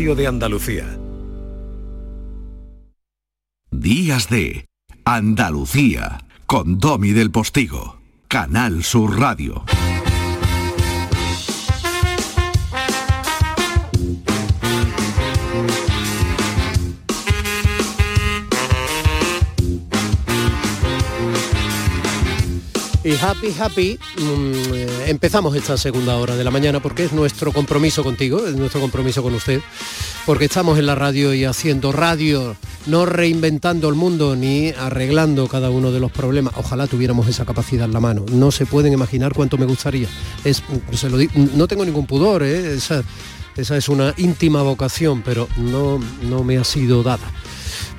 de Andalucía. Días de Andalucía con Domi del Postigo, Canal Sur Radio. Y happy, happy, mm, eh, empezamos esta segunda hora de la mañana porque es nuestro compromiso contigo, es nuestro compromiso con usted, porque estamos en la radio y haciendo radio, no reinventando el mundo ni arreglando cada uno de los problemas. Ojalá tuviéramos esa capacidad en la mano. No se pueden imaginar cuánto me gustaría. Es, se lo no tengo ningún pudor, ¿eh? esa, esa es una íntima vocación, pero no, no me ha sido dada.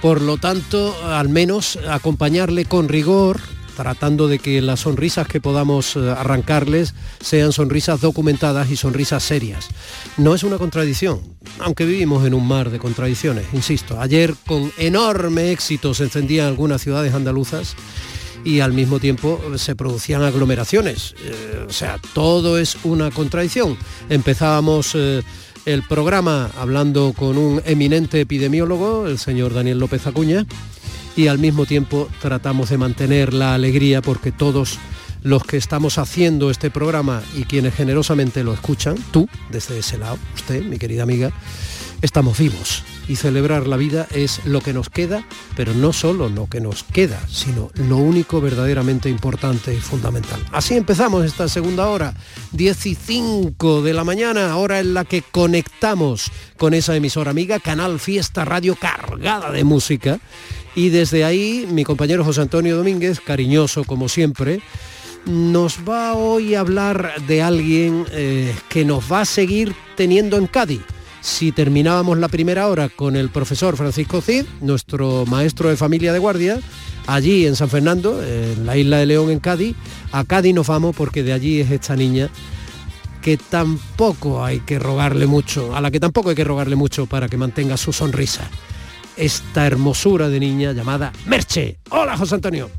Por lo tanto, al menos acompañarle con rigor tratando de que las sonrisas que podamos eh, arrancarles sean sonrisas documentadas y sonrisas serias. No es una contradicción, aunque vivimos en un mar de contradicciones, insisto. Ayer con enorme éxito se encendían algunas ciudades andaluzas y al mismo tiempo se producían aglomeraciones. Eh, o sea, todo es una contradicción. Empezábamos eh, el programa hablando con un eminente epidemiólogo, el señor Daniel López Acuña, y al mismo tiempo tratamos de mantener la alegría porque todos los que estamos haciendo este programa y quienes generosamente lo escuchan, tú, desde ese lado, usted, mi querida amiga, estamos vivos y celebrar la vida es lo que nos queda, pero no solo lo que nos queda, sino lo único verdaderamente importante y fundamental. Así empezamos esta segunda hora, 15 de la mañana, hora en la que conectamos con esa emisora amiga, Canal Fiesta Radio cargada de música y desde ahí mi compañero José Antonio Domínguez, cariñoso como siempre, nos va hoy a hablar de alguien eh, que nos va a seguir teniendo en Cádiz. Si terminábamos la primera hora con el profesor Francisco Cid, nuestro maestro de familia de guardia, allí en San Fernando, en la isla de León en Cádiz, a Cádiz nos vamos porque de allí es esta niña que tampoco hay que rogarle mucho, a la que tampoco hay que rogarle mucho para que mantenga su sonrisa esta hermosura de niña llamada Merche. Hola, José Antonio.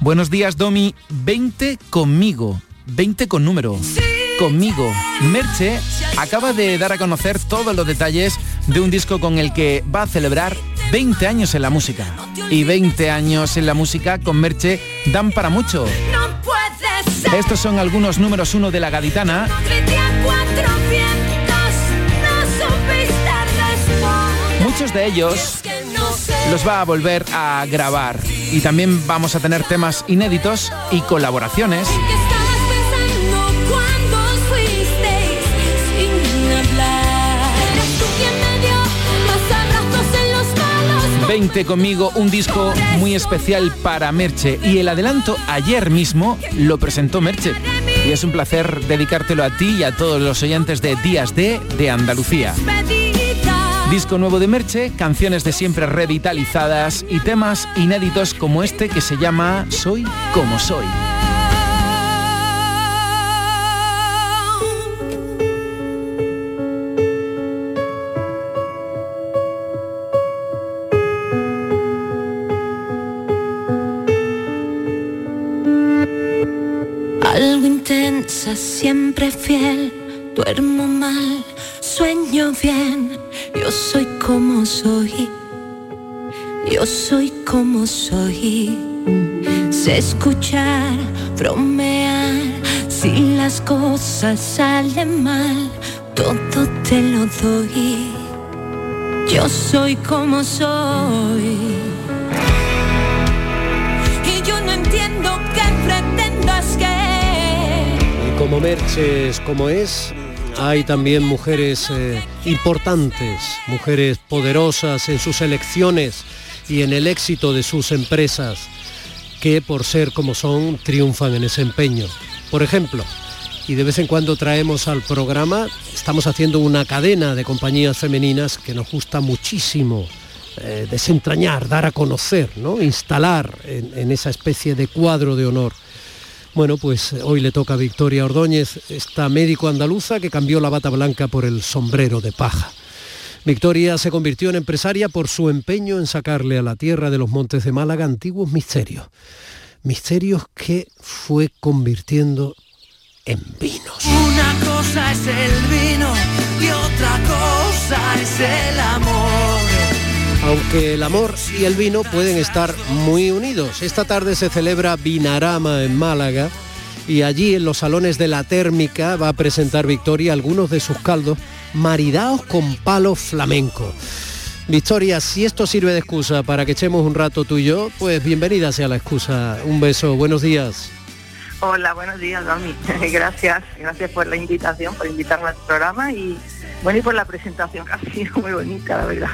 Buenos días, Domi. 20 conmigo. 20 con número. Conmigo. Merche acaba de dar a conocer todos los detalles de un disco con el que va a celebrar 20 años en la música. Y 20 años en la música con Merche dan para mucho. Estos son algunos números uno de la gaditana. Muchos de ellos los va a volver a grabar y también vamos a tener temas inéditos y colaboraciones. 20 conmigo, un disco muy especial para Merche y el adelanto ayer mismo lo presentó Merche y es un placer dedicártelo a ti y a todos los oyentes de Días de de Andalucía. Disco nuevo de Merche, canciones de siempre revitalizadas y temas inéditos como este que se llama Soy como soy. Algo intensa, siempre fiel, duermo mal, sueño bien yo soy como soy, yo soy como soy. Sé escuchar, bromear, si las cosas salen mal, todo te lo doy. Yo soy como soy. Y yo no entiendo qué pretendas que. Y como Merches como es, hay también mujeres eh, importantes, mujeres poderosas en sus elecciones y en el éxito de sus empresas, que por ser como son triunfan en ese empeño. Por ejemplo, y de vez en cuando traemos al programa, estamos haciendo una cadena de compañías femeninas que nos gusta muchísimo eh, desentrañar, dar a conocer, ¿no? instalar en esa especie de cuadro de honor bueno, pues hoy le toca a Victoria Ordóñez, esta médico andaluza que cambió la bata blanca por el sombrero de paja. Victoria se convirtió en empresaria por su empeño en sacarle a la tierra de los montes de Málaga antiguos misterios. Misterios que fue convirtiendo en vinos. Una cosa es el vino y otra cosa es el amor. Aunque el amor y el vino pueden estar muy unidos. Esta tarde se celebra Vinarama en Málaga y allí en los salones de la térmica va a presentar Victoria algunos de sus caldos maridados con palo flamenco. Victoria, si esto sirve de excusa para que echemos un rato tú y yo, pues bienvenida sea la excusa. Un beso, buenos días. Hola, buenos días, Domi. gracias, gracias por la invitación, por invitarme al programa y bueno, y por la presentación, que muy bonita, la verdad.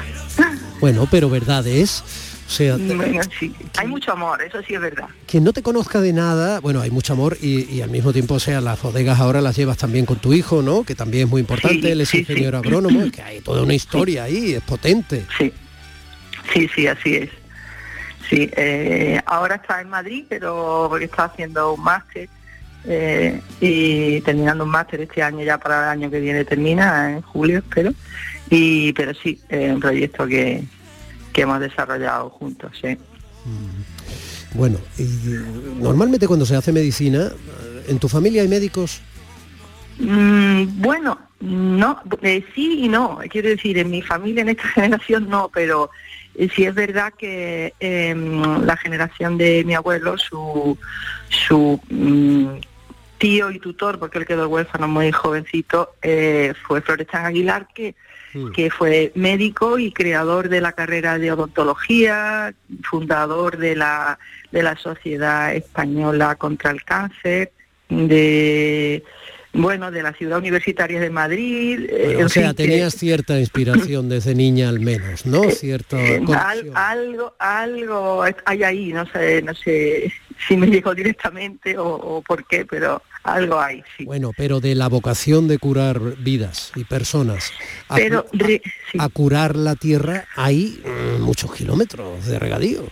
Bueno, pero verdad es. O sea, Bueno, sí, hay mucho amor, eso sí es verdad. quien no te conozca de nada, bueno, hay mucho amor y, y al mismo tiempo, o sea, las bodegas ahora las llevas también con tu hijo, ¿no? Que también es muy importante, Sí, él es sí, ingeniero agrónomo, que hay toda una historia ahí, es potente. Sí, sí, sí, así es. Sí, eh, ahora está en Madrid, pero porque está haciendo un máster eh, y terminando un máster este año ya para el año que viene termina, en julio espero. Y pero sí, es un proyecto que, que hemos desarrollado juntos, sí. Bueno, y eh, normalmente cuando se hace medicina, ¿en tu familia hay médicos? Mm, bueno, no, eh, sí y no. Quiero decir, en mi familia, en esta generación no, pero eh, sí es verdad que em, la generación de mi abuelo, su, su mm, tío y tutor, porque él quedó huérfano muy jovencito, eh, fue Florestan Aguilar, que, que fue médico y creador de la carrera de odontología, fundador de la, de la Sociedad Española contra el Cáncer, de bueno, de la ciudad universitaria de Madrid. eh, Bueno, en o sea, fin, tenías cierta inspiración desde niña al menos, ¿no? Cierto. eh, al- algo, algo hay ahí, no sé, no sé si me llegó directamente o, o por qué, pero algo hay, sí. Bueno, pero de la vocación de curar vidas y personas a, Pero a curar la tierra hay mm, muchos kilómetros de regadío.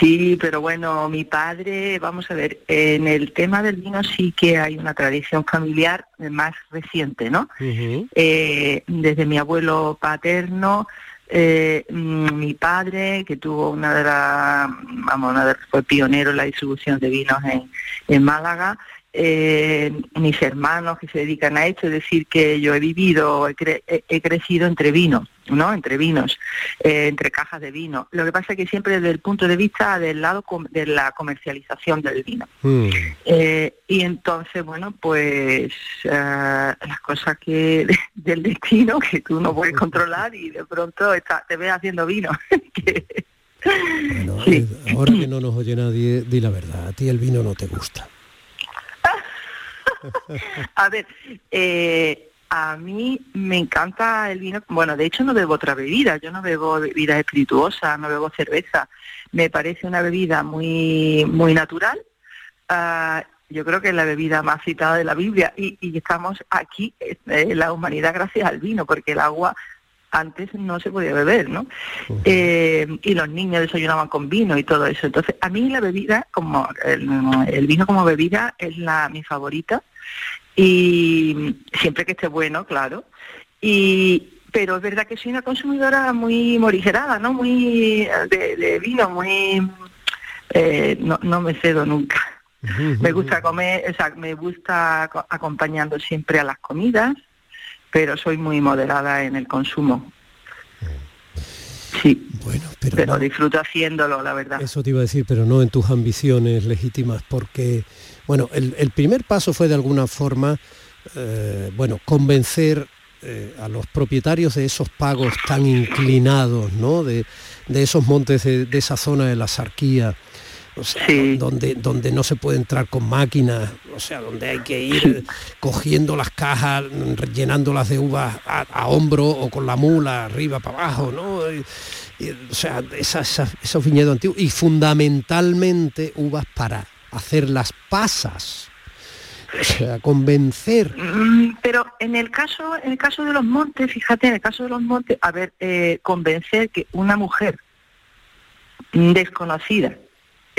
Sí, pero bueno, mi padre, vamos a ver, en el tema del vino sí que hay una tradición familiar más reciente, ¿no? Eh, desde mi abuelo paterno, eh, mm, mi padre, que tuvo una de las, vamos, una de- fue pionero en la distribución de vinos en, en Málaga, eh, mis hermanos que se dedican a esto, es decir, que yo he vivido, he, cre- he- crecido entre vinos, ¿no? Entre vinos, eh, entre cajas de vino. Lo que pasa es que siempre desde el punto de vista del lado de la comercialización del vino. Mm. Eh, y entonces, bueno, pues eh, las cosas que del destino que tú no puedes controlar y de pronto está, te ves haciendo vino. Que- Bueno, ahora que no nos oye nadie, di la verdad, a ti el vino no te gusta. a ver, eh, a mí me encanta el vino. Bueno, de hecho no bebo otra bebida. Yo no bebo bebidas espirituosas, no bebo cerveza. Me parece una bebida muy muy natural. Ah, yo creo que es la bebida más citada de la Biblia y, y estamos aquí, eh, la humanidad, gracias al vino, porque el agua antes no se podía beber, ¿no? Eh, y los niños desayunaban con vino y todo eso. Entonces, a mí la bebida, como el, el vino como bebida, es la mi favorita y siempre que esté bueno, claro. Y pero es verdad que soy una consumidora muy morigerada, ¿no? Muy de, de vino, muy eh, no, no me cedo nunca. Me gusta comer, o sea, me gusta co- acompañando siempre a las comidas, pero soy muy moderada en el consumo. Sí. Bueno, pero, pero no- disfruto haciéndolo, la verdad. Eso te iba a decir, pero no en tus ambiciones legítimas, porque, bueno, el, el primer paso fue de alguna forma, eh, bueno, convencer eh, a los propietarios de esos pagos tan inclinados, ¿no? De, de esos montes de, de esa zona de la Sarquía, o sea, donde, donde no se puede entrar con máquinas, o sea, donde hay que ir cogiendo las cajas, llenándolas de uvas a, a hombro o con la mula arriba para abajo, ¿no? Y- y, o sea, esa- esa- esos viñedos antiguos y fundamentalmente uvas para hacer las pasas. O sea, convencer. Mm, Pero en el caso, en el caso de los montes, fíjate, en el caso de los montes, a ver, eh, convencer que una mujer desconocida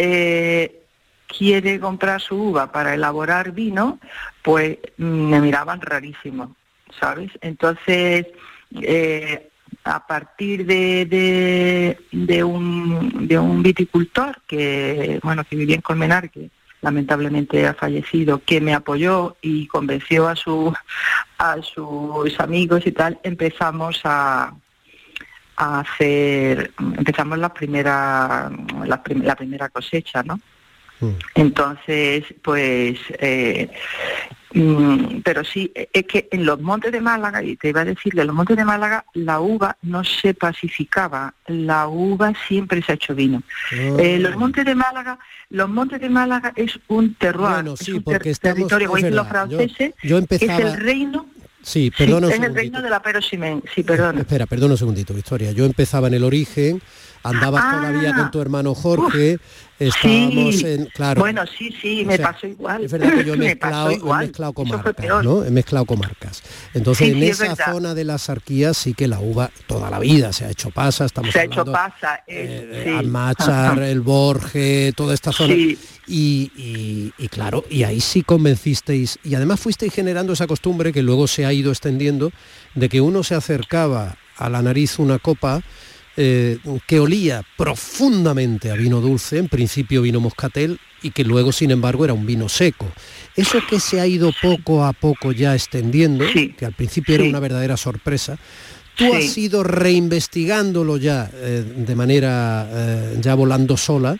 eh, quiere comprar su uva para elaborar vino, pues mm, me miraban rarísimo, ¿sabes? Entonces, eh, a partir de, de, un, de un viticultor que, bueno, que vivía en Colmenar, que lamentablemente ha fallecido, que me apoyó y convenció a, su, a sus amigos y tal, empezamos a, a hacer, empezamos la primera, la, la primera cosecha, ¿no? Mm. Entonces, pues, eh, mm, pero sí, es que en los montes de Málaga, y te iba a decir, en los montes de Málaga la uva no se pacificaba, la uva siempre se ha hecho vino. Eh, los montes de Málaga, los montes de Málaga es un terroir, es un territorio, es los franceses, es el reino Sí, perdona Es el reino de la Perosimen, sí, perdona. Espera, perdona un segundito, Victoria. Yo empezaba en el origen, andabas ah. todavía con tu hermano Jorge, estábamos en... Claro. Bueno, sí, sí, me pasó igual. Es verdad que yo he mezclado, he mezclado comarcas, ¿no? He mezclado comarcas. Entonces, en esa zona de las arquías sí que la uva toda la vida se ha hecho pasa, estamos se ha hecho pasa, eh, eh Almachar, el Borge, toda esta zona. Y, y, claro, y ahí sí convencisteis, y además fuisteis generando esa costumbre que luego se ha ido extendiendo, de que uno se acercaba a la nariz una copa eh, que olía profundamente a vino dulce, en principio vino moscatel, y que luego, sin embargo, era un vino seco. Eso que se ha ido poco a poco ya extendiendo, que al principio era una verdadera sorpresa, tú has ido reinvestigándolo ya eh, de manera eh, ya volando sola,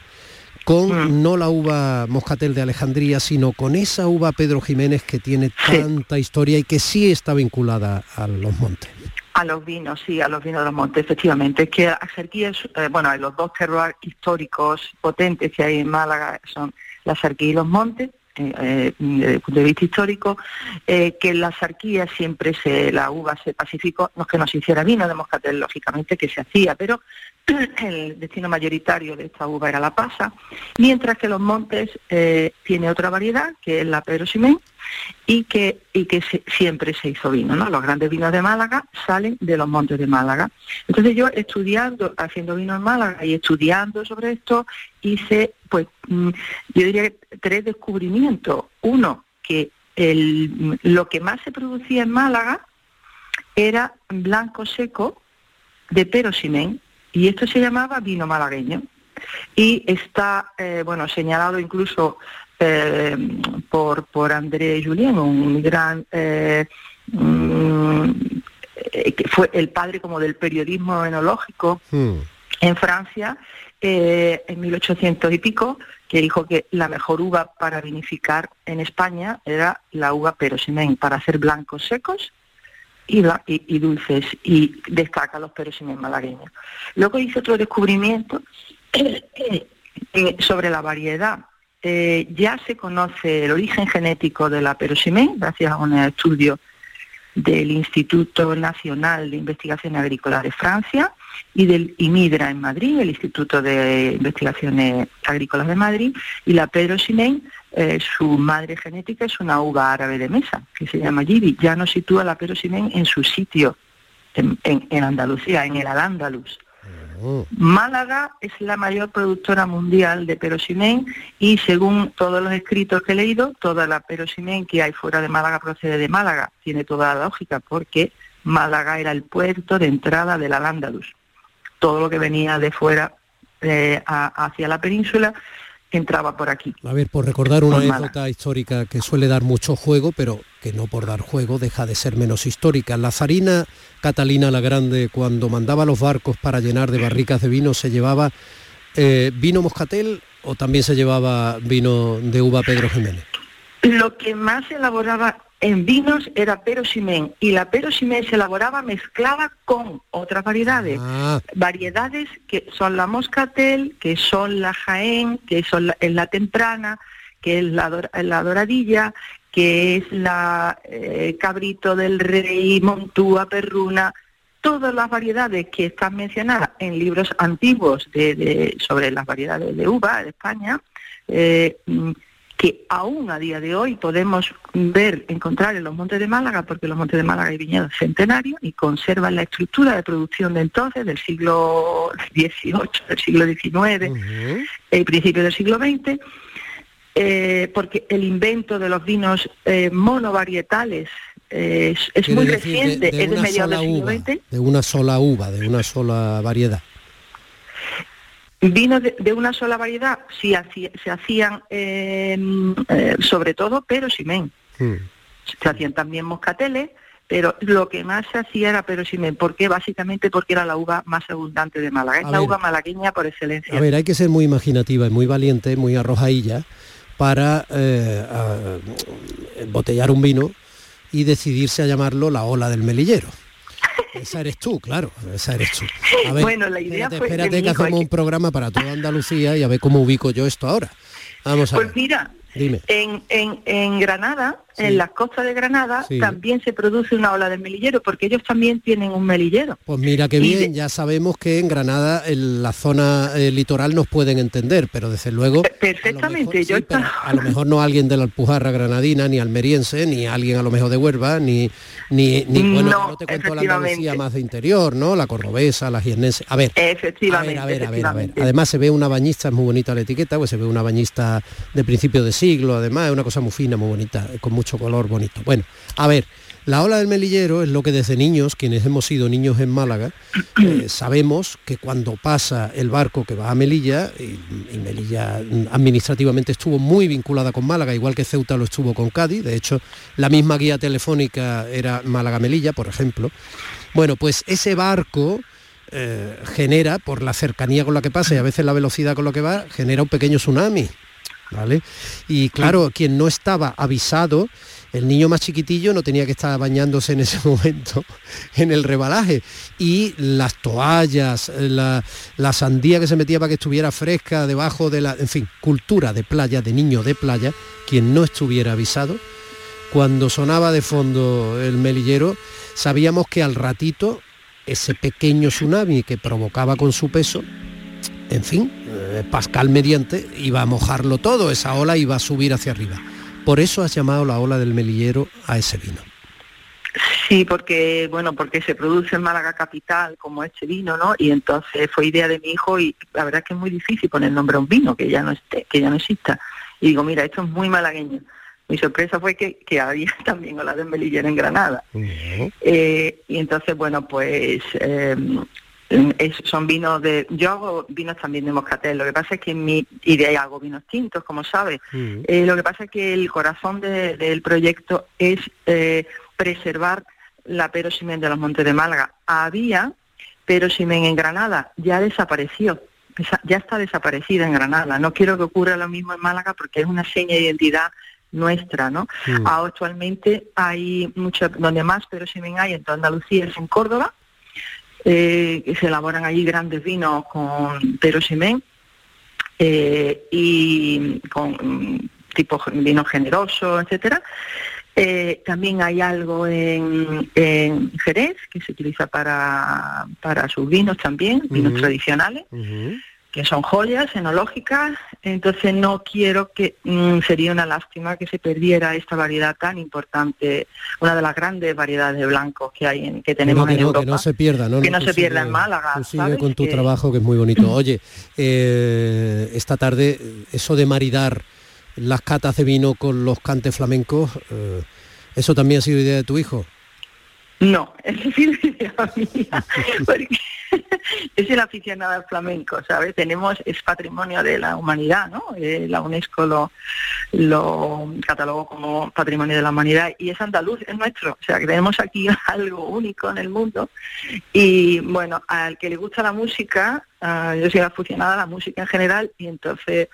con mm. no la uva moscatel de Alejandría, sino con esa uva Pedro Jiménez que tiene tanta historia y que sí está vinculada a los montes. A los vinos, sí, a los vinos de los montes, efectivamente. Es que Arquía es, eh, bueno, los dos terroirs históricos potentes que hay en Málaga son la Sarquía y los montes, eh, eh, desde el punto de vista histórico, que en la sarquía siempre se, la uva se pacificó, no es que no se hiciera vino de moscatel, lógicamente que se hacía, pero el destino mayoritario de esta uva era la pasa, mientras que los montes tiene otra variedad, que es la Pedro Simén, y que, y que siempre se hizo vino, ¿no? Los grandes vinos de Málaga salen de los montes de Málaga. Entonces yo estudiando, haciendo vino en Málaga y estudiando sobre esto, hice, pues, mm, yo diría tres descubrimientos. Uno, que lo que más se producía en Málaga era blanco seco de perosimén, y esto se llamaba vino malagueño. Y está, eh, bueno, señalado incluso eh, por, por André Julien, un gran... Eh, mm, que fue el padre como del periodismo enológico hmm. en Francia eh, en 1800 y pico, que dijo que la mejor uva para vinificar en España era la uva perosimén, para hacer blancos secos y, y, dulces, y destaca los perosimén malagueños. Luego hizo otro descubrimiento sobre la variedad eh, ya se conoce el origen genético de la perosimén gracias a un estudio del Instituto Nacional de Investigación Agrícola de Francia y del IMIDRA en Madrid, el Instituto de Investigaciones Agrícolas de Madrid, y la perosimén, eh, su madre genética es una uva árabe de mesa, que se llama Gibi. Ya no sitúa la perosimén en su sitio, en, en Andalucía, en el Al-Ándalus. Málaga es la mayor productora mundial de perosimén y según todos los escritos que he leído, toda la perosimén que hay fuera de Málaga procede de Málaga. Tiene toda la lógica porque Málaga era el puerto de entrada del Al-Ándalus. Todo lo que venía de fuera eh, hacia la península entraba por aquí. A ver, por recordar una anécdota histórica que suele dar mucho juego, pero que no por dar juego deja de ser menos histórica. La zarina Catalina la Grande, cuando mandaba los barcos para llenar de barricas de vino, se llevaba eh, vino moscatel o también se llevaba vino de uva Pedro Jiménez. Lo que más elaboraba en vinos era perosimén y la perosimén se elaboraba mezclada con otras variedades. Ah. Variedades que son la moscatel, que son la jaén, que son la, la temprana, que es la, doradilla, que es la eh, cabrito del rey, montúa, perruna, todas las variedades que están mencionadas en libros antiguos de, sobre las variedades de uva de España, eh, que aún a día de hoy podemos ver, encontrar en los montes de Málaga, porque los montes de Málaga hay viñedos centenarios y conservan la estructura de producción de entonces, del siglo XVIII, del siglo XIX, el principio del siglo XX, eh, porque el invento de los vinos eh, monovarietales eh, es, muy reciente, es de mediados del siglo XX. De una sola uva, de una sola variedad. Vinos de, una sola variedad, sí se hacían eh, eh, sobre todo pero simen. Hmm. Se hacían también moscateles, pero lo que más se hacía era pero simen. ¿Por qué? Básicamente porque era la uva más abundante de Málaga. Es la uva malagueña por excelencia. A ver, hay que ser muy imaginativa y muy valiente, muy arrojadilla para eh, botellar un vino y decidirse a llamarlo la ola del melillero. Esa eres tú, claro, esa eres tú. bueno, la idea espérate, Espérate que hacemos un programa para toda Andalucía y a ver cómo ubico yo esto ahora. Vamos a pues mira, en, en, en Granada, en las costas de Granada, también se produce una ola de melillero, porque ellos también tienen un melillero. Pues mira qué bien, ya sabemos que en Granada, en la zona eh, litoral, nos pueden entender, pero desde luego... Perfectamente, yo A lo mejor no alguien de la Alpujarra granadina, ni almeriense, ni alguien a lo mejor de Huelva, ni... ni, bueno, no, te cuento la Andalucía más de interior, ¿no? La cordobesa, la jiennense. A ver, efectivamente, a ver, a ver, a ver, Además se ve una bañista, es muy bonita la etiqueta, pues se ve una bañista de principio de siglo, además es una cosa muy fina, muy bonita, con mucho color bonito. Bueno, a ver, la ola del melillero es lo que desde niños, quienes hemos sido niños en Málaga, eh, sabemos que cuando pasa el barco que va a Melilla, y, Melilla administrativamente estuvo muy vinculada con Málaga, igual que Ceuta lo estuvo con Cádiz, de hecho la misma guía telefónica era Málaga-Melilla, por ejemplo. Bueno, pues ese barco... Eh, genera, por la cercanía con la que pasa y a veces la velocidad con la que va, genera un pequeño tsunami. ¿Vale? Y claro, quien no estaba avisado el niño más chiquitillo no tenía que estar bañándose en ese momento en el rebalaje. Y las toallas, la, sandía que se metía para que estuviera fresca debajo de la... En fin, cultura de playa, de niño de playa, quien no estuviera avisado, cuando sonaba de fondo el melillero, sabíamos que al ratito ese pequeño tsunami que provocaba con su peso, en fin, eh, Pascal mediante, iba a mojarlo todo, esa ola iba a subir hacia arriba. Por eso has llamado la ola del melillero a ese vino. Sí, porque bueno, porque se produce en Málaga capital como este vino, ¿no? Y entonces fue idea de mi hijo y la verdad es que es muy difícil poner nombre a un vino que ya no esté, que ya no exista. Y digo, mira, esto es muy malagueño. Mi sorpresa fue que, había también ola del melillero en Granada. Eh, y entonces, bueno, pues eh, son vinos de... Yo hago vinos también de moscatel, lo que pasa es que en mi... Y de ahí hago vinos tintos, como sabes. Mm. Eh, lo que pasa es que el corazón del proyecto es eh, preservar la perosimen de los Montes de Málaga. Había perosimen en Granada, ya desapareció. Ya está desaparecida en Granada. No quiero que ocurra lo mismo en Málaga porque es una seña de identidad nuestra, ¿no? Mm. Actualmente hay mucho, donde más perosimen hay en toda Andalucía es en Córdoba, eh, que se elaboran allí grandes vinos con perosimén eh, y con tipo vino generoso, etcétera. Eh, también hay algo en, Jerez que se utiliza para, para sus vinos también, vinos tradicionales que son joyas enológicas, entonces no quiero que mm, sería una lástima que se perdiera esta variedad tan importante, una de las grandes variedades de blancos que hay en, que tenemos en Europa. Que no se pierda, ¿no? Que no, se pierda en Málaga. sigue con tu trabajo que es muy bonito. Oye, eh, esta tarde eso de maridar las catas de vino con los cantes flamencos, eh, ¿eso también ha sido idea de tu hijo? No, es decir, mía, porque es el aficionado al flamenco, ¿sabes? Tenemos, es patrimonio de la humanidad, ¿no? Eh, la UNESCO lo, lo catalogó como patrimonio de la humanidad y es andaluz, es nuestro, o sea que tenemos aquí algo único en el mundo y bueno, al que le gusta la música, ah, yo soy aficionada a la música en general y entonces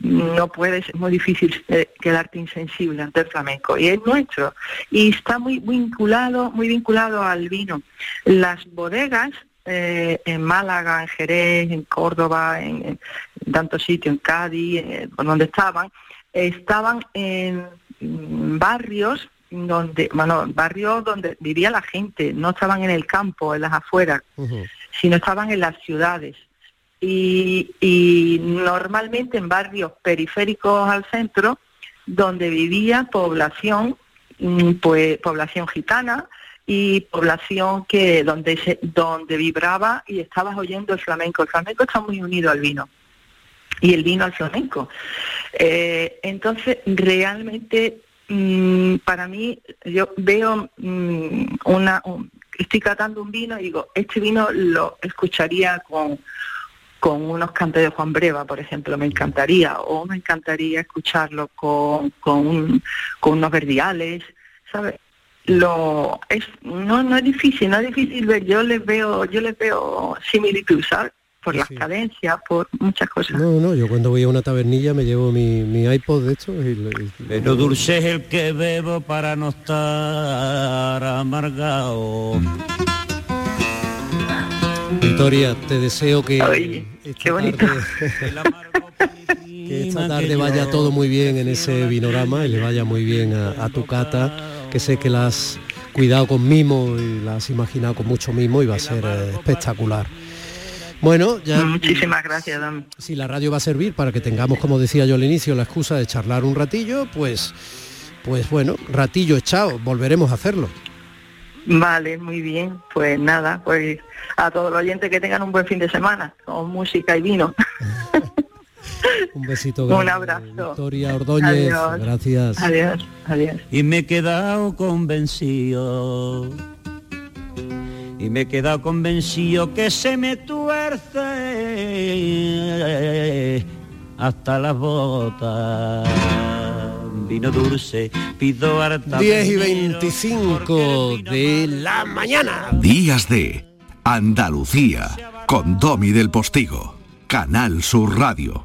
no puedes, es muy difícil eh, quedarte insensible ante el flamenco y es nuestro y está muy vinculado, muy vinculado al vino. Las bodegas eh, en Málaga, en Jerez, en Córdoba, en, tantos sitios, en Cádiz, eh, donde estaban, estaban en barrios donde, bueno, barrios donde vivía la gente, no estaban en el campo, en las afueras, sino estaban en las ciudades. Y, normalmente en barrios periféricos al centro donde vivía población mm, pues población gitana y población que donde se, donde vibraba y estabas oyendo el flamenco. El flamenco está muy unido al vino. Y el vino al flamenco. Eh, entonces realmente mm, para mí yo veo mm, una estoy catando un vino y digo este vino lo escucharía con con unos cantes de Juan Breva, por ejemplo, me encantaría, o me encantaría escucharlo con, con, un- con unos verdiales, ¿sabes? Lo es no no es difícil, no es difícil ver, yo les veo, yo les veo similitud, ¿sabes? Por las cadencias, por muchas cosas. No, no, yo cuando voy a una tabernilla me llevo mi, mi iPod de hecho y, y- Pero dulce es el que bebo para no estar amargado. Victoria, te deseo que esta qué bonito. tarde, que esta tarde vaya todo muy bien en ese vinorama y le vaya muy bien a, a tu cata, que sé que la has cuidado con mimo y la has imaginado con mucho mimo y va a ser eh, espectacular. Bueno, ya Muchísimas gracias, si la radio va a servir para que tengamos, como decía yo al inicio, la excusa de charlar un ratillo, pues pues bueno, ratillo echado, volveremos a hacerlo. Vale, muy bien. Pues nada, pues a todos los oyentes que tengan un buen fin de semana, con música y vino. Un besito Un grande, abrazo. Victoria Ordóñez, Adiós. gracias. Adiós, adiós. Y me he quedado convencido. Y me he quedado convencido que se me tuerce hasta las botas. Vino dulce, pido harta. 10 y veneno, 25 de la mañana. Días de Andalucía con Domi del Postigo. Canal Sur Radio.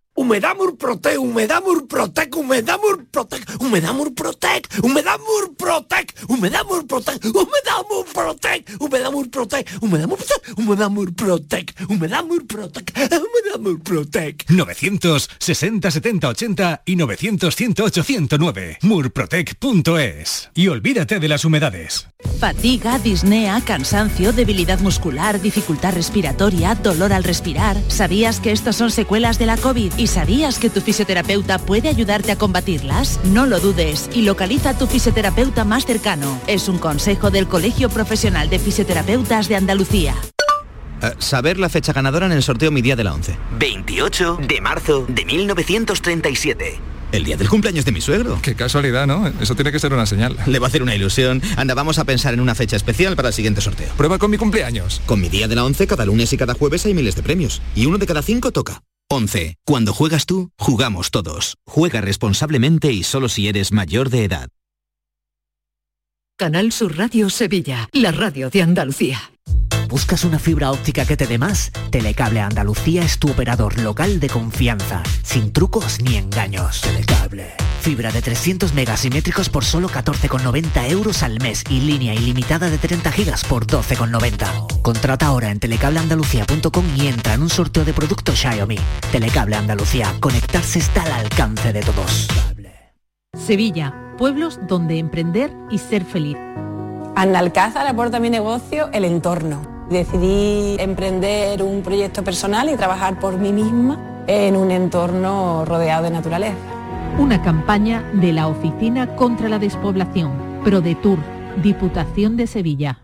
Humedad Murprotec, Humedad Murprotec, Humedad Murprotec, Humedad Murprotec, Humedad Murprotec, Humedad Murprotec, Humedad Murprotec, Humedad Murprotec, Humedad Murprotec, Humedad Murprotec, Humedad Murprotec, Humedad Murprotec. 960 70 80 y 900 108 109. Murprotec.es. Y olvídate de las humedades. Fatiga, disnea, cansancio, debilidad muscular, dificultad respiratoria, dolor al respirar. ¿Sabías que estos son secuelas de la COVID? ¿Y sabías que tu fisioterapeuta puede ayudarte a combatirlas? No lo dudes y localiza a tu fisioterapeuta más cercano. Es un consejo del Colegio Profesional de Fisioterapeutas de Andalucía. Eh, saber la fecha ganadora en el sorteo Mi Día de la 11. 28 de marzo de 1937. El día del cumpleaños de mi suegro. Qué casualidad, ¿no? Eso tiene que ser una señal. Le va a hacer una ilusión. Anda, vamos a pensar en una fecha especial para el siguiente sorteo. Prueba con mi cumpleaños. Con mi día de la 11, cada lunes y cada jueves hay miles de premios. Y uno de cada cinco toca. 11. Cuando juegas tú, jugamos todos. Juega responsablemente y solo si eres mayor de edad. Canal Sur Radio Sevilla, la radio de Andalucía. ¿Buscas una fibra óptica que te dé más? Telecable Andalucía es tu operador local de confianza, sin trucos ni engaños. Telecable. Fibra de 300 megasimétricos por solo 14,90 euros al mes y línea ilimitada de 30 gigas por 12,90. Contrata ahora en telecableandalucía.com y entra en un sorteo de productos Xiaomi. Telecable Andalucía, conectarse está al alcance de todos. Sevilla, pueblos donde emprender y ser feliz. Analcázar aporta a mi negocio el entorno. Decidí emprender un proyecto personal y trabajar por mí misma en un entorno rodeado de naturaleza. Una campaña de la Oficina contra la Despoblación, ProDetour, Diputación de Sevilla.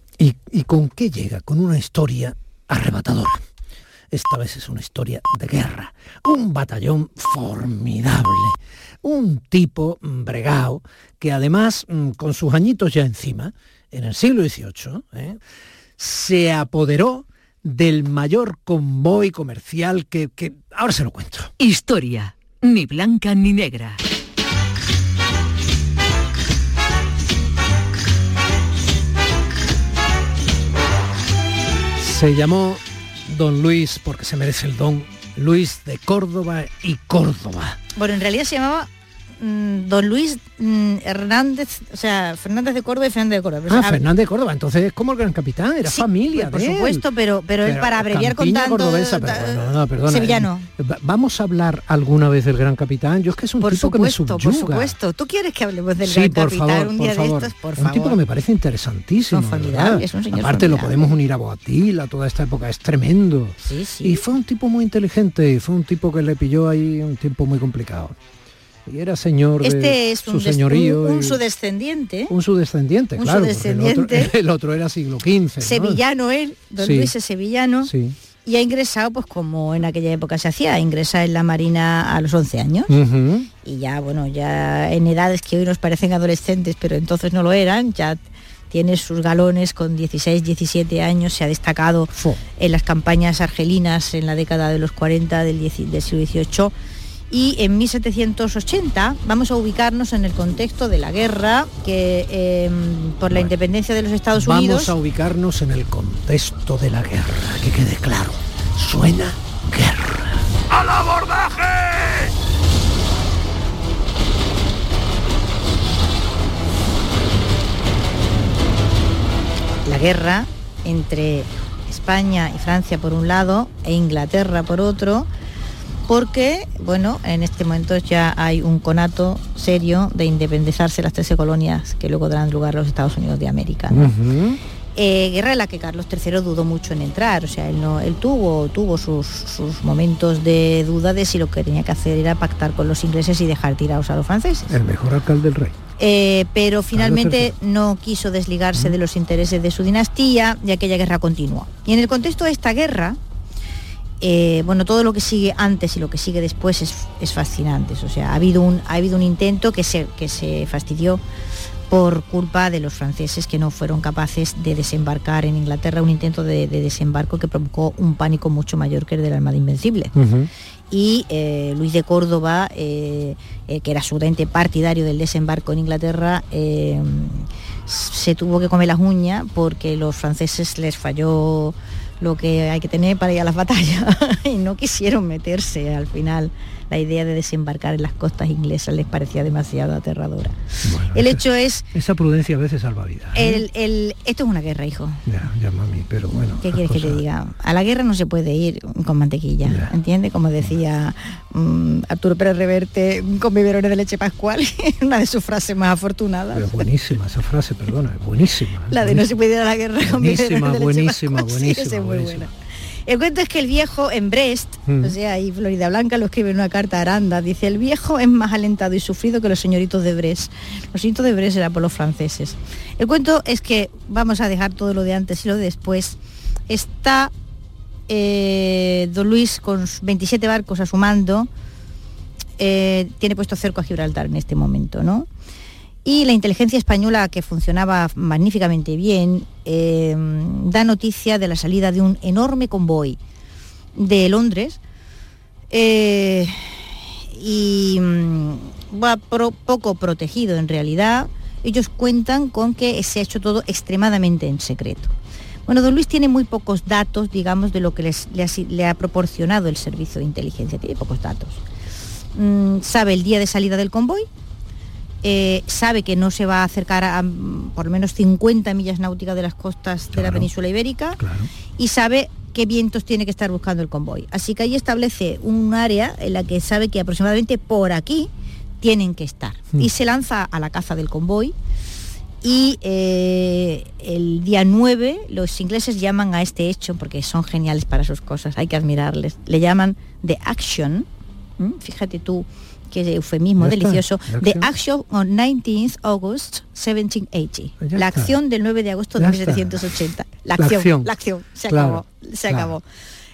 ¿Y, ¿Y con qué llega? Con una historia arrebatadora. Esta vez es una historia de guerra. Un batallón formidable. Un tipo bregao que además, mm, con sus añitos ya encima, en el siglo XVIII, ¿eh? se apoderó del mayor convoy comercial que... Ahora se lo cuento. Historia, ni blanca ni negra. Se llamó Don Luis, porque se merece el don, Luis de Córdoba y Córdoba. Bueno, en realidad se llamaba mm, Don Luis mm, Hernández, o sea, Fernández de Córdoba y Fernández de Córdoba. Pero, Ah, a Fernández de Córdoba, entonces es como el gran capitán, era Sí, familia por de él. supuesto, pero- pero él para abreviar con tanto, cordobesa, pero no, perdona, sevillano. eh, va- Vamos a hablar alguna vez del gran capitán. Yo es que es un por tipo que me subyuga. por supuesto. ¿Tú quieres que hablemos del Sí, gran por capitán favor, un por día favor. de estos? Por un favor. tipo que me parece interesantísimo. No, formidable, es un señor Aparte lo podemos unir a Boatila, toda esta época es tremendo. Sí, sí. Y fue un tipo muy inteligente, fue un tipo que le pilló ahí un tiempo muy complicado. Y era señor de Este es su un, des- señorío. un, un sudescendiente, un sudescendiente, un claro. el otro- sudescendiente. El otro, era siglo XV. ¿no? sevillano él, don Sí. Luis es sevillano, Sí. y ha ingresado, pues como en aquella época se hacía, ingresa en la Marina a los 11 años. Y ya bueno ya en edades que hoy nos parecen adolescentes pero entonces no lo eran ya tiene sus galones con 16 17 años se ha destacado en las campañas argelinas en la década de los 40 del, del siglo XVIII y en 1780 vamos a ubicarnos en el contexto de la guerra que eh, por la independencia de los Estados Vamos Unidos a ubicarnos en el contexto de la guerra, que quede claro. Suena guerra. ¡Al abordaje! la guerra entre España y Francia por un lado e Inglaterra por otro, porque, bueno, en este momento ya hay un conato serio de independizarse las 13 colonias que luego darán lugar a los Estados Unidos de América. Eh, guerra en la que Carlos III dudó mucho en entrar, o sea, él, no, él tuvo, tuvo sus, sus momentos de duda de si lo que tenía que hacer era pactar con los ingleses y dejar tirados a los franceses. El mejor alcalde del rey. Eh, pero finalmente no quiso desligarse de los intereses de su dinastía y aquella guerra continuó. Y en el contexto de esta guerra, eh, bueno, todo lo que sigue antes y lo que sigue después es, es fascinante. O sea, ha habido un, ha habido un intento que se, que se fastidió por culpa de los franceses que no fueron capaces de desembarcar en Inglaterra, un intento de, de desembarco que provocó un pánico mucho mayor que el de la Armada Invencible y eh, Luis de Córdoba, eh, eh, que era absolutamente partidario del desembarco en Inglaterra, se tuvo que comer las uñas porque los franceses les falló lo que hay que tener para ir a las batallas y no quisieron meterse al final. La idea de desembarcar en las costas inglesas les parecía demasiado aterradora. el hecho es, Esa prudencia a veces salva vidas. ¿eh? el, el- esto es una guerra, hijo. Ya, ya mami, pero bueno. ¿Qué quieres que te diga? A la guerra no se puede ir con mantequilla, ¿entiendes? Como decía mm, Arturo Pérez Reverte con biberones de leche pascual, una de sus frases más afortunadas. Pero buenísima esa frase, perdona, es buenísima. La de no se puede ir a la guerra con biberones de leche buenísima, pascual. Sí, buenísima, buenísima. El cuento es que el viejo en Brest, Mm. o sea, ahí Florida Blanca lo escribe en una carta a Aranda, dice, el viejo es más alentado y sufrido que los señoritos de Brest. Los señoritos de Brest eran por los franceses. El cuento es que, vamos a dejar todo lo de antes y lo de después, está eh, Don Luis con sus 27 barcos a su mando, eh, tiene puesto cerco a Gibraltar en este momento, ¿no? Y la inteligencia española, que funcionaba magníficamente bien, eh, da noticia de la salida de un enorme convoy de Londres eh, y mm, va poco protegido en realidad. Ellos cuentan con que se ha hecho todo extremadamente en secreto. Bueno, don Luis tiene muy pocos datos, digamos, de lo que les- le, ha, si- le ha proporcionado el servicio de inteligencia. Tiene pocos datos. Mm, sabe el día de salida del convoy, eh, sabe que no se va a acercar a, mm, por lo menos 50 millas náuticas de las costas de la península ibérica y sabe qué vientos tiene que estar buscando el convoy. Así que ahí establece un área en la que sabe que aproximadamente por aquí tienen que estar. Mm. Y se lanza a la caza del convoy y eh, el día 9 los ingleses llaman a este hecho, porque son geniales para sus cosas, hay que admirarles, le llaman The Action, fíjate tú qué eufemismo Ya está, delicioso, The The Action. On 19th August 1780, Ya la está. acción del 9 de agosto de Ya está. 1780, la La acción, acción. la acción, se Claro, acabó, se claro. acabó.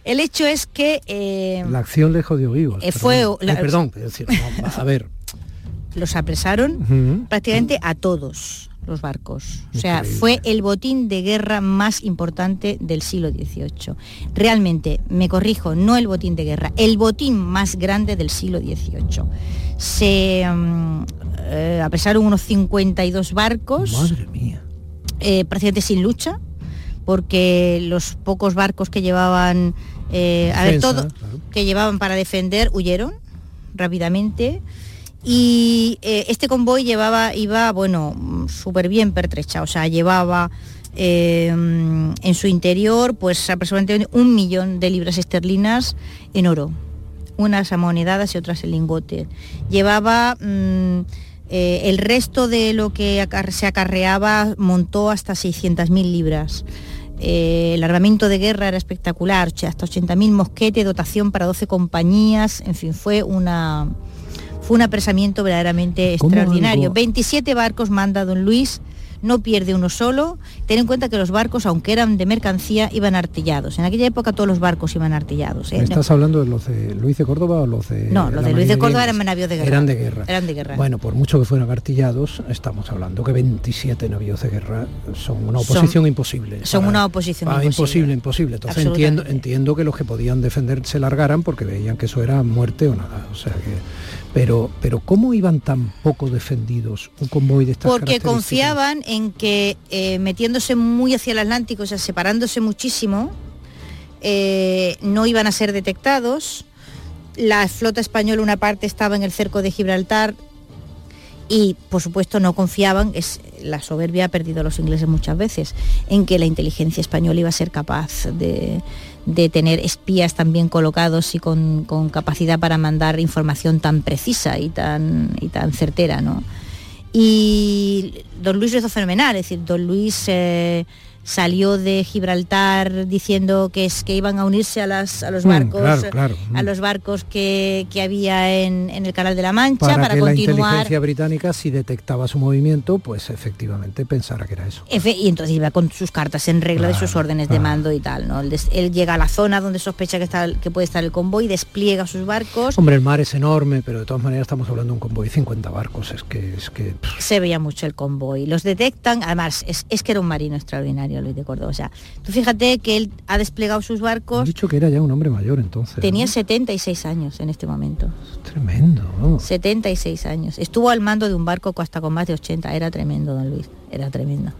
El hecho es que eh, La acción le jodió vivos. Eh, fue- perdón. la- Ay, perdón, es a ver. los apresaron prácticamente a todos los barcos. O sea, Increíble. fue el botín de guerra más importante del siglo XVIII. Realmente, me corrijo, no el botín de guerra, el botín más grande del siglo XVIII. Se mm, eh, apresaron unos 52 barcos. Madre mía. eh, prácticamente sin lucha, porque los pocos barcos que llevaban, eh, a ver, todo, que llevaban para defender huyeron rápidamente. Y eh, este convoy llevaba, iba, bueno, súper bien pertrechado, o sea, llevaba mm, en su interior pues aproximadamente un millón de libras esterlinas en oro, unas amonedadas y otras en lingote. Llevaba mm, eh, el resto de lo que se acarreaba, montó hasta 600.000 libras. Eh, el armamento de guerra era espectacular, hasta 80.000 mosquetes, dotación para 12 compañías, en fin, fue una fue un apresamiento verdaderamente ¿Cómo extraordinario. algo- 27 barcos manda don Luis, no pierde uno solo. Ten en cuenta que los barcos, aunque eran de mercancía, iban artillados. En aquella época todos los barcos iban artillados. ¿eh? ¿Estás hablando de los de Luis de Córdoba o los de No, los de Luis de Córdoba eran navíos de guerra. Eran de guerra. Eran de guerra. Bueno, por mucho que fueran artillados, estamos hablando que 27 navíos de guerra son una Son- oposición imposible. son para- una oposición para- imposible. imposible, imposible. Entonces entiendo, entiendo que los que podían defender se largaran porque veían que eso era muerte o nada. O sea que. Pero, pero ¿cómo iban tan poco defendidos un convoy de estas porque confiaban en que eh, metiéndose muy hacia el Atlántico, o sea, separándose muchísimo, eh, no iban a ser detectados. La flota española, una parte estaba en el cerco de Gibraltar y, por supuesto, no confiaban, es, la soberbia ha perdido a los ingleses muchas veces, en que la inteligencia española iba a ser capaz de, de tener espías tan bien colocados y con, con capacidad para mandar información tan precisa y tan, y tan certera, ¿no? Y don Luis lo hizo fenomenal, es decir, don Luis eh, salió de Gibraltar diciendo que es que iban a unirse a, las, a los Mm, barcos, claro, a mm. los barcos que, que había en, en el Canal de la Mancha para, para, que la inteligencia británica, si detectaba su movimiento, pues efectivamente pensara que era eso. Efe- Y entonces iba con sus cartas en regla de sus órdenes de mando y tal, ¿no? Él, des- él llega a la zona donde sospecha que, está, que puede estar el convoy, despliega sus barcos, Hombre, el mar es enorme, pero de todas maneras estamos hablando de un convoy de 50 barcos. Es que, es que pff, se veía mucho el convoy. Los detectan, además, es, es que era un marino extraordinario, Luis de Córdoba. O sea, tú fíjate que él ha desplegado sus barcos, dicho que era ya un hombre mayor entonces. tenía ¿no? 76 años en este momento. Tremendo, vamos. 76 años. Estuvo al mando de un barco hasta con más de 80. Era tremendo, don Luis. Era tremendo.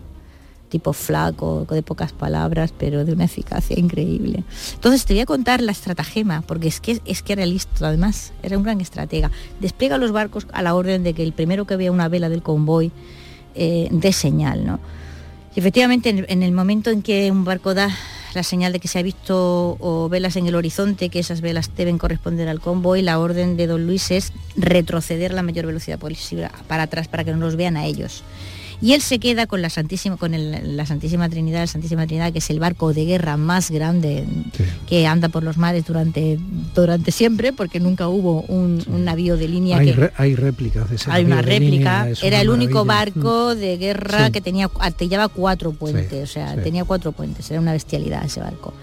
Tipo flaco, de pocas palabras, pero de una eficacia increíble. Entonces te voy a contar la estratagema, porque es que, es que era listo, además, era un gran estratega. Despliega los barcos a la orden de que el primero que vea una vela del convoy eh, dé señal, ¿no? Efectivamente, en, en el momento en que un barco da la señal de que se ha visto o velas en el horizonte, que esas velas deben corresponder al convoy, la orden de don Luis es retroceder a la mayor velocidad posible para atrás para que no los vean a ellos. Y él se queda con la Santísima, con el- la Santísima Trinidad, la Santísima Trinidad, que es el barco de guerra más grande que anda por los mares durante, durante siempre, porque nunca hubo un, un navío de línea Hay, que re- hay réplicas de ese hay una réplica, línea, era una Mm. el único maravilla. barco de guerra Sí. que tenía, artillaba cuatro puentes, o sea, tenía cuatro puentes, era una bestialidad ese barco.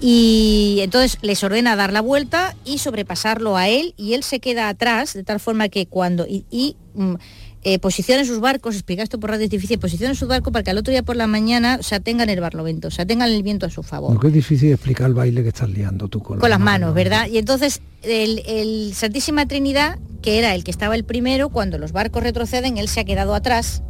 Y entonces les ordena dar la vuelta y sobrepasarlo a él y él se queda atrás de tal forma que cuando y, y, mm, eh, posiciona sus barcos, explica esto por radio es difícil, posiciona sus barcos para que al otro día por la mañana o sea, tengan el barlovento, o sea, tengan el viento a su favor No, que es difícil explicar el baile que estás liando tú con, con las manos, ¿verdad? Y entonces el, el Santísima Trinidad, que era el que estaba el primero, cuando los barcos retroceden, él se ha quedado atrás.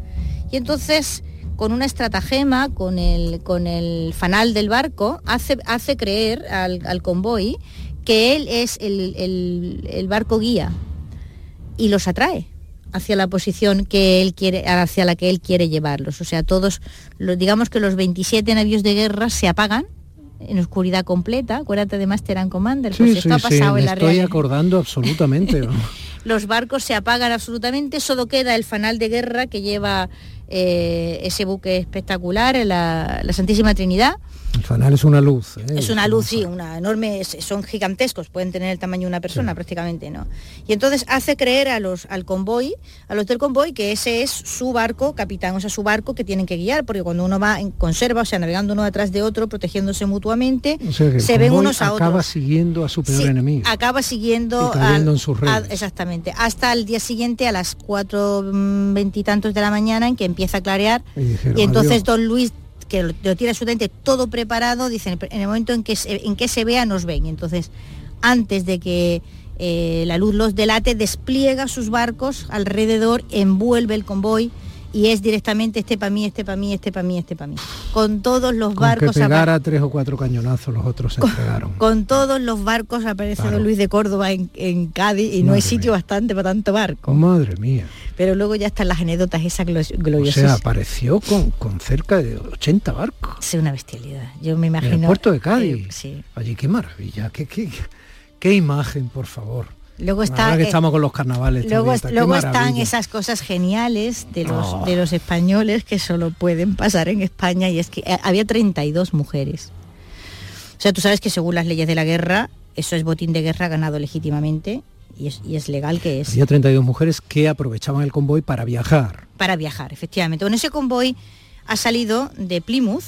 Y entonces, con una estratagema, con el, con el fanal del barco, hace, hace creer al, al convoy que él es el, el- el barco guía y los atrae hacia la posición que él quiere hacia la que él quiere llevarlos. O sea todos los, digamos que los 27 navíos de guerra se apagan en oscuridad completa. Acuérdate de Master and Commander pues Sí, esto sí, ha sí, pasado me en la estoy realidad acordando absolutamente. los barcos se apagan absolutamente, solo queda el fanal de guerra que lleva eh, ese buque espectacular, la, la Santísima Trinidad. El fanal es una luz. ¿eh? Es una luz, sí, una enorme, son gigantescos, pueden tener el tamaño de una persona prácticamente, ¿no? Y entonces hace creer a los, al convoy, a los del convoy, que ese es su barco capitán, o sea, su barco que tienen que guiar, porque cuando uno va en conserva, o sea, navegando uno detrás de otro, protegiéndose mutuamente, O sea se ven unos a acaba otros. siguiendo a su peor Sí, enemigo. Acaba siguiendo Y cayendo en sus a- redes. Exactamente. Hasta el día siguiente a las cuatro mm, veintitantos de la mañana en que empieza a clarear. Y dijeron, Y entonces "Adiós". don Luis que lo, lo tiene absolutamente todo preparado, dice en el momento en que se, en que se vea nos ven. Y entonces, antes de que eh, la luz los delate, despliega sus barcos alrededor, envuelve el convoy y es directamente este para mí, este para mí, este para mí, este para mí. Con todos los Con que barcos apa- pegara tres o cuatro cañonazos, los otros se entregaron. con todos los barcos aparece don Luis de Córdoba en, en Cádiz y no hay sitio bastante para tanto barco. Madre mía. Pero luego ya están las anécdotas esas glo- O gloriosas. sea, apareció con, con cerca de 80 barcos. Es una bestialidad. Yo me En imagino. el puerto de Cádiz. eh, sí. Allí, qué maravilla. Qué, qué, qué imagen, por favor. Luego está. que eh, estamos con los carnavales. Luego, también, están esas cosas geniales de los, Oh. de los españoles que solo pueden pasar en España y es que eh, había 32 mujeres. O sea, tú sabes que según las leyes de la guerra, eso es botín de guerra ganado legítimamente y es, y es legal que es. Había 32 mujeres que aprovechaban el convoy para viajar. para viajar, efectivamente. Bueno, ese convoy ha salido de Plymouth,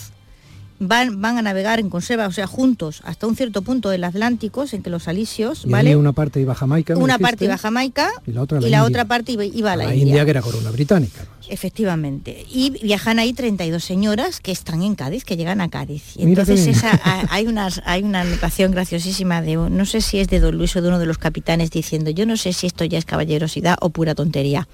van, van a navegar en conserva, o sea, juntos, hasta un cierto punto del Atlántico, en que los alisios, Y ¿vale? una parte iba a Jamaica. Una dijiste, parte iba a Jamaica y la otra la y la otra parte iba, iba a la India. India, que era corona británica. Efectivamente. Y viajan ahí 32 señoras que están en Cádiz, que llegan a Cádiz. Y entonces esa, hay, unas, hay una anotación graciosísima de, no sé si es de Don Luis o de uno de los capitanes diciendo, yo no sé si esto ya es caballerosidad o pura tontería.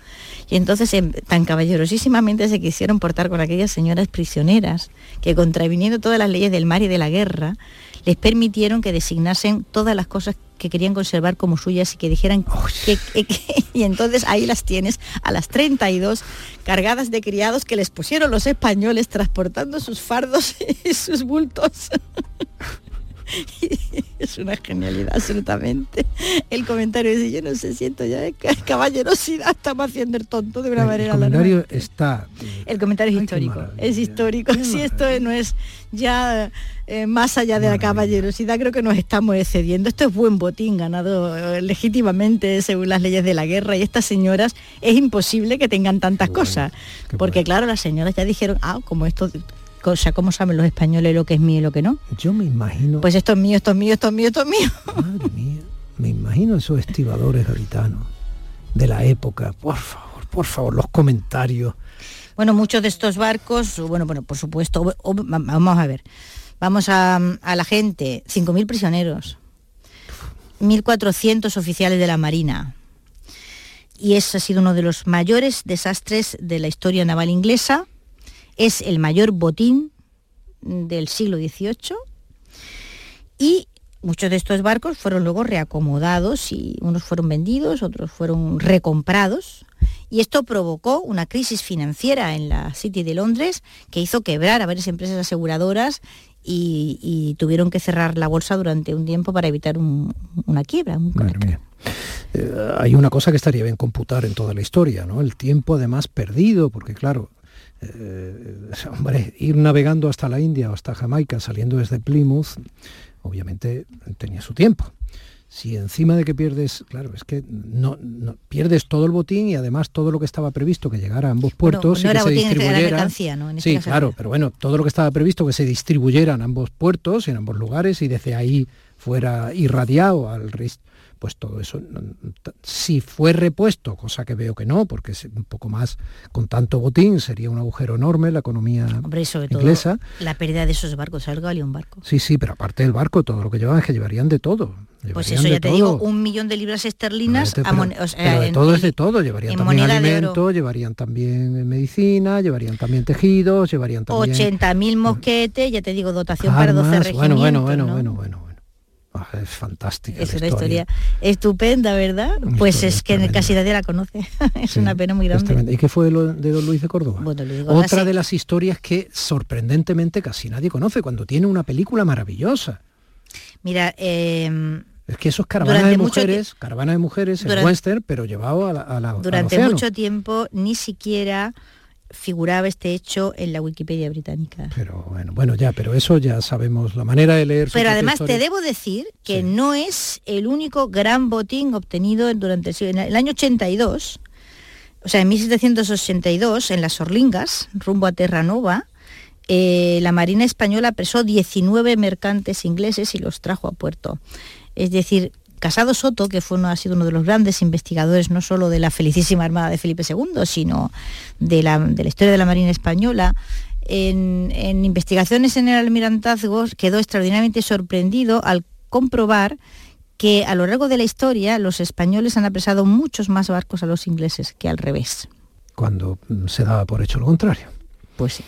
Y entonces em, tan caballerosísimamente se quisieron portar con aquellas señoras prisioneras que contraviniendo todas las leyes del mar y de la guerra, les permitieron que designasen todas las cosas que querían conservar como suyas y que dijeran y entonces ahí las tienes a las 32 cargadas de criados que les pusieron los españoles transportando sus fardos y sus bultos. es una genialidad absolutamente. El comentario dice, yo no sé, siento ya es ca- caballerosidad, estamos haciendo el tonto de una El manera comentario alarmante. está El comentario es histórico, es histórico. Si esto no es ya eh, más allá de la caballerosidad, creo que nos estamos excediendo. Esto es buen botín ganado eh, legítimamente según las leyes de la guerra y estas señoras es imposible que tengan tantas cosas. Porque claro, las señoras ya dijeron, ah, como esto, o sea, ¿cómo saben los españoles lo que es mío y lo que no? Yo me imagino, Pues esto es mío, esto es mío, esto es mío, esto es mío. me imagino esos estibadores gaditanos de la época. Por favor, por favor, los comentarios. Bueno, muchos de estos barcos, bueno, bueno, por supuesto, vamos a ver, vamos a, a la gente, 5.000 prisioneros, 1.400 oficiales de la Marina. Y ese ha sido uno de los mayores desastres de la historia naval inglesa. Es el mayor botín del siglo XVIII. Y muchos de estos barcos fueron luego reacomodados y unos fueron vendidos, otros fueron recomprados. Y esto provocó una crisis financiera en la City de Londres que hizo quebrar a varias empresas aseguradoras y, y tuvieron que cerrar la bolsa durante un tiempo para evitar un- una quiebra. un-. Eh, hay una cosa que estaría bien computar en toda la historia, ¿no? El tiempo además perdido, porque claro, eh, hombre, ir navegando hasta la India o hasta Jamaica saliendo desde Plymouth, obviamente tenía su tiempo. Si encima de que pierdes, claro, es que no, no- pierdes todo el botín y además todo lo que estaba previsto que llegara a ambos puertos no y era que se era distribuyera. mercancía, ¿no? En este sí, caso claro, era- pero bueno, todo lo que estaba previsto que se distribuyera en ambos puertos, en ambos lugares y desde ahí fuera irradiado al resto, pues todo eso, si fue repuesto, cosa que veo que no, porque es un poco más con tanto botín sería un agujero enorme en la economía Hombre, sobre todo inglesa. la pérdida de esos barcos, algo valía un barco. Sí, sí, pero aparte del barco, todo lo que llevaban es que llevarían de todo. Pues eso ya te todo. digo, un millón de libras esterlinas Pero- a o sea, de en- todo es de todo, llevarían también moneda de alimento, llevarían también eh, medicina, llevarían también tejidos, llevarían también 80.000 mosquetes, ya te digo, dotación para 12 armas. regimientos. Bueno, bueno, bueno, ¿no? bueno, bueno, bueno. Es fantástica. Es la una historia estupenda, ¿verdad? Pues es que casi nadie la conoce. es Sí, una pena muy grande. ¿Y qué fue lo de don Luis de Córdoba? Bueno, Luis Otra de las historias que sorprendentemente casi nadie conoce cuando tiene una película maravillosa. Mira, eh, Es que eso es caravana de mujeres, caravana de mujeres Durante- western, pero llevado a la, a la- durante mucho tiempo ni siquiera figuraba este hecho en la Wikipedia británica. Pero bueno, bueno, ya, pero eso ya sabemos la manera de leer. Pero además te debo decir que no es el único gran botín obtenido durante el siglo. En el año 82, o sea, en 1782, en las Orlingas, rumbo a Terranova, eh, la Marina Española apresó 19 mercantes ingleses y los trajo a puerto. Es decir, Casado Soto, que fue uno, ha sido uno de los grandes investigadores no solo de la felicísima Armada de Felipe II, sino de la, de la historia de la Marina Española, en, en investigaciones en el almirantazgo quedó extraordinariamente sorprendido al comprobar que a lo largo de la historia los españoles han apresado muchos más barcos a los ingleses que al revés. Cuando se daba por hecho lo contrario. Pues sí.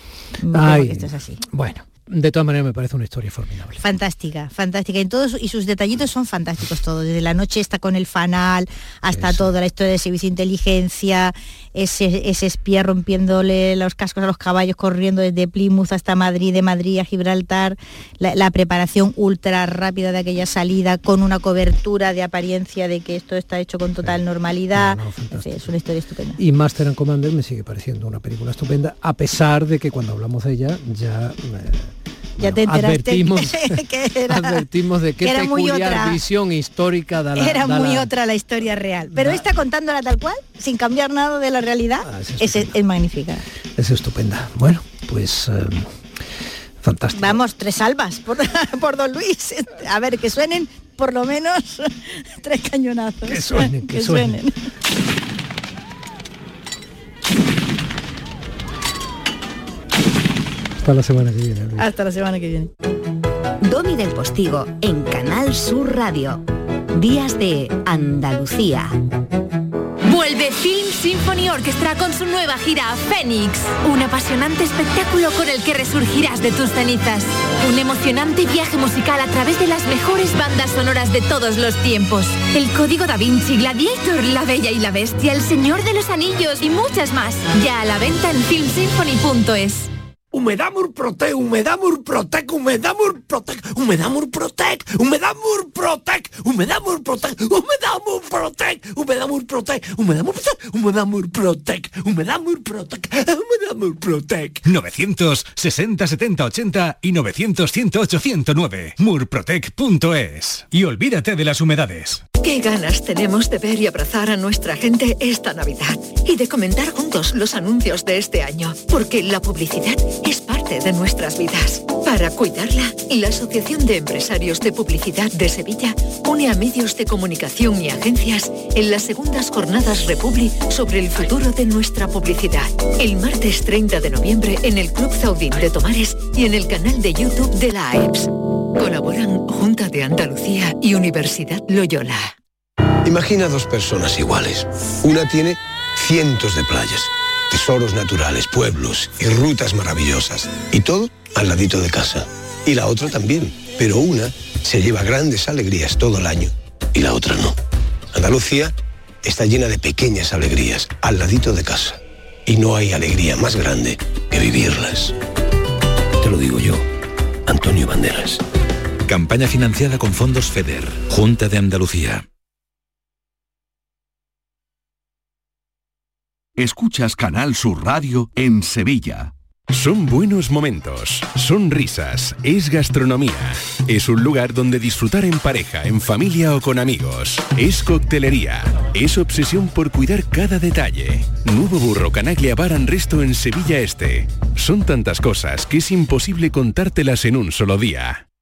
Ay, que esto es así. Bueno, de todas maneras me parece una historia formidable. Fantástica, fantástica. Y, todos, y sus detallitos son fantásticos todos. Desde la noche está con el fanal, hasta toda la historia de servicio de inteligencia, ese, ese espía rompiéndole los cascos a los caballos, corriendo desde Plymouth hasta Madrid, de Madrid a Gibraltar, la, la preparación ultra rápida de aquella salida con una cobertura de apariencia de que esto está hecho con total normalidad. Es una historia estupenda. Y Master and Commander me sigue pareciendo una película estupenda, a pesar de que cuando hablamos de ella ya eh, Ya te enteraste advertimos, que era, advertimos de qué que era muy peculiar otra. visión histórica da la, Era muy la- otra la historia real. Pero esta contándola tal cual, sin cambiar nada de la realidad, Ah, es, es magnífica. Es estupenda. Bueno, pues eh, fantástico. Vamos, tres albas por, por Don Luis. A ver, que suenen por lo menos tres cañonazos. Que suenen, que suenen. Hasta la semana que viene. Luis. Hasta la semana que viene. Domi del Postigo en Canal Sur Radio. Días de Andalucía. Vuelve Film Symphony Orchestra con su nueva gira Fénix. Un apasionante espectáculo con el que resurgirás de tus cenizas. Un emocionante viaje musical a través de las mejores bandas sonoras de todos los tiempos. El Código Da Vinci, Gladiator, La Bella y la Bestia, El Señor de los Anillos y muchas más. Ya a la venta en filmsymphony.es. Humedad Murprotec, Humedad Murprotec, Humedad Murprotec, Humedad Murprotec, Humedad Murprotec, Humedad Murprotec, Humedad Murprotec, Humedad Murprotec, Humedad Murprotec, Humedad Murprotec, Humedad Murprotec, Humedad Murprotec. 960 70 80 y 900 108 109. Murprotec.es. Y olvídate de las humedades. Qué ganas tenemos de ver y abrazar a nuestra gente esta Navidad y de comentar juntos los anuncios de este año, porque la publicidad es parte de nuestras vidas. Para cuidarla, la Asociación de Empresarios de Publicidad de Sevilla une a medios de comunicación y agencias en las segundas jornadas Republi sobre el futuro de nuestra publicidad. El martes 30 de noviembre en el Club Zaudín de Tomares y en el canal de YouTube de la AEPS. Colaboran Junta de Andalucía y Universidad Loyola. Imagina dos personas iguales. Una tiene cientos de playas, tesoros naturales, pueblos y rutas maravillosas. Y todo al ladito de casa. Y la otra también. Pero una se lleva grandes alegrías todo el año y la otra no. Andalucía está llena de pequeñas alegrías al ladito de casa. Y no hay alegría más grande que vivirlas. Te lo digo yo, Antonio Banderas. Campaña financiada con fondos FEDER, Junta de Andalucía. Escuchas Canal Sur Radio en Sevilla. Son buenos momentos, son risas, es gastronomía. Es un lugar donde disfrutar en pareja, en familia o con amigos. Es coctelería, es obsesión por cuidar cada detalle. Nuevo Burro Canaglia Bar and Resto en Sevilla Este. Son tantas cosas que es imposible contártelas en un solo día.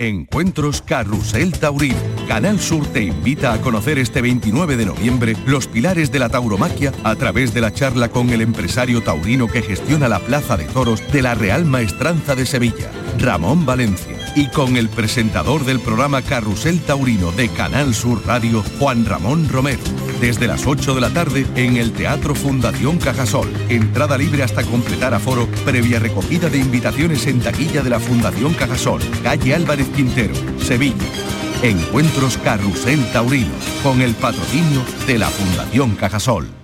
Encuentros Carrusel Taurino. Canal Sur te invita a conocer este 29 de noviembre los pilares de la tauromaquia a través de la charla con el empresario taurino que gestiona la Plaza de Toros de la Real Maestranza de Sevilla, Ramón Valencia, y con el presentador del programa Carrusel Taurino de Canal Sur Radio, Juan Ramón Romero. Desde las 8 de la tarde en el Teatro Fundación Cajasol. Entrada libre hasta completar aforo, previa recogida de invitaciones en taquilla de la Fundación Cajasol, calle Álvarez Quintero, Sevilla. Encuentros Carrusel Taurino, con el patrocinio de la Fundación Cajasol.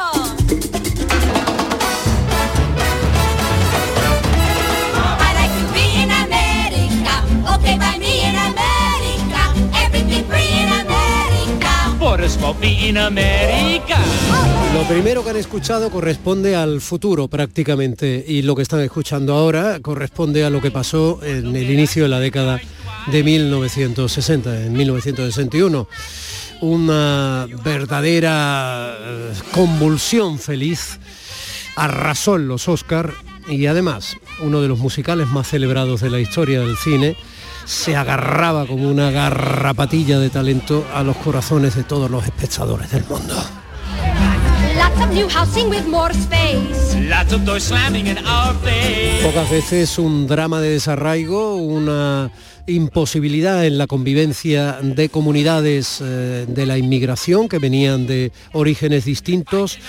Lo primero que han escuchado corresponde al futuro prácticamente y lo que están escuchando ahora corresponde a lo que pasó en el inicio de la década de 1960, en 1961. Una verdadera eh, convulsión feliz arrasó en los Oscar y además uno de los musicales más celebrados de la historia del cine se agarraba como una garrapatilla de talento a los corazones de todos los espectadores del mundo. Pocas veces un drama de desarraigo, una imposibilidad en la convivencia de comunidades eh, de la inmigración que venían de orígenes distintos,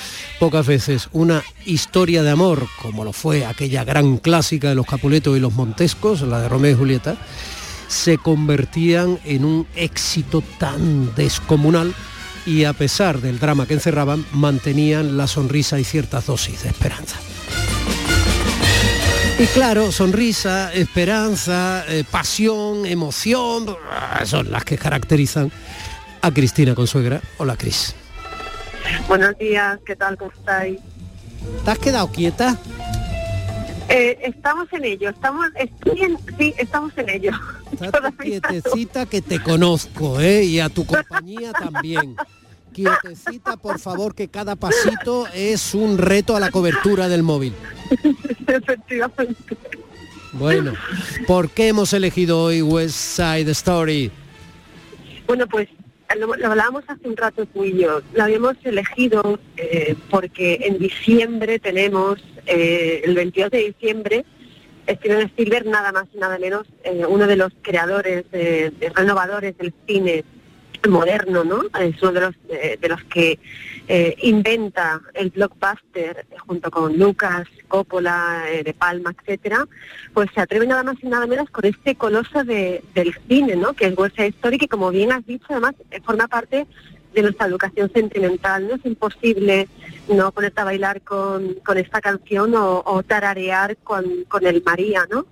pocas veces una historia de amor, como lo fue aquella gran clásica de los Capuletos y los Montescos, la de Romeo y Julieta, se convertían en un éxito tan descomunal y a pesar del drama que encerraban, mantenían la sonrisa y ciertas dosis de esperanza. Y claro, sonrisa, esperanza, eh, pasión, emoción, ah, son las que caracterizan a Cristina Consuegra. Hola, Cris. Buenos días, ¿qué tal? ¿Cómo estáis? ¿Te has quedado quieta? Eh, estamos en ello, estamos, estoy en- sí, estamos en ello. Estás quietecita que te conozco, ¿eh? Y a tu compañía también. Quietecita, por favor, que cada pasito es un reto a la cobertura del móvil. Efectivamente. Bueno, ¿por qué hemos elegido hoy West Side Story? Bueno, pues lo, lo hablábamos hace un rato tú y yo. Lo habíamos elegido eh, porque en diciembre tenemos, eh, el 22 de diciembre, Steven Spielberg, nada más y nada menos, eh, uno de los creadores, renovadores del cine moderno, ¿no? Es uno de los, eh, de los que eh, inventa el blockbuster eh, junto con Lucas, Coppola, eh, De Palma, etcétera, pues se atreve nada más y nada menos con este coloso de, del cine, ¿no? Que es West Side Story, que como bien has dicho, además eh, forma parte de nuestra educación sentimental. No es imposible no ponerte a bailar con, con esta canción o, o tararear con, con el María, ¿no?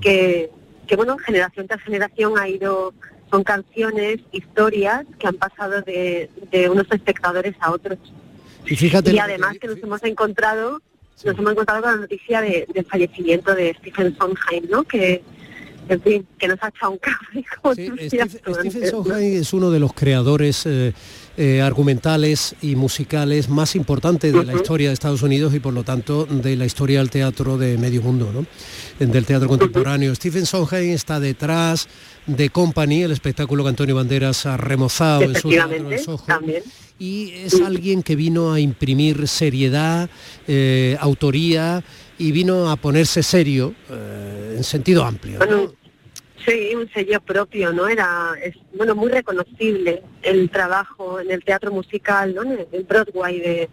Que, que bueno, generación tras generación ha ido, son canciones, historias que han pasado de, de unos espectadores a otros. Y fíjate, Y además que nos hemos encontrado, nos hemos encontrado con la noticia de- del fallecimiento de Stephen Sondheim, ¿no? Que, en fin, que nos ha echado un cable. Stephen es uno de los creadores eh, eh, argumentales y musicales más importantes de la historia de Estados Unidos y por lo tanto de la historia del teatro de medio mundo, ¿no? Del teatro contemporáneo. Stephen Sondheim está detrás de Company, el espectáculo que Antonio Banderas ha remozado en su Soho. también. Y es alguien que vino a imprimir seriedad, eh, autoría y vino a ponerse serio eh, en sentido amplio. ¿no? Bueno, sí, un sello propio, ¿no? Era, es, bueno, muy reconocible el trabajo en el teatro musical, ¿no? En el- Broadway de,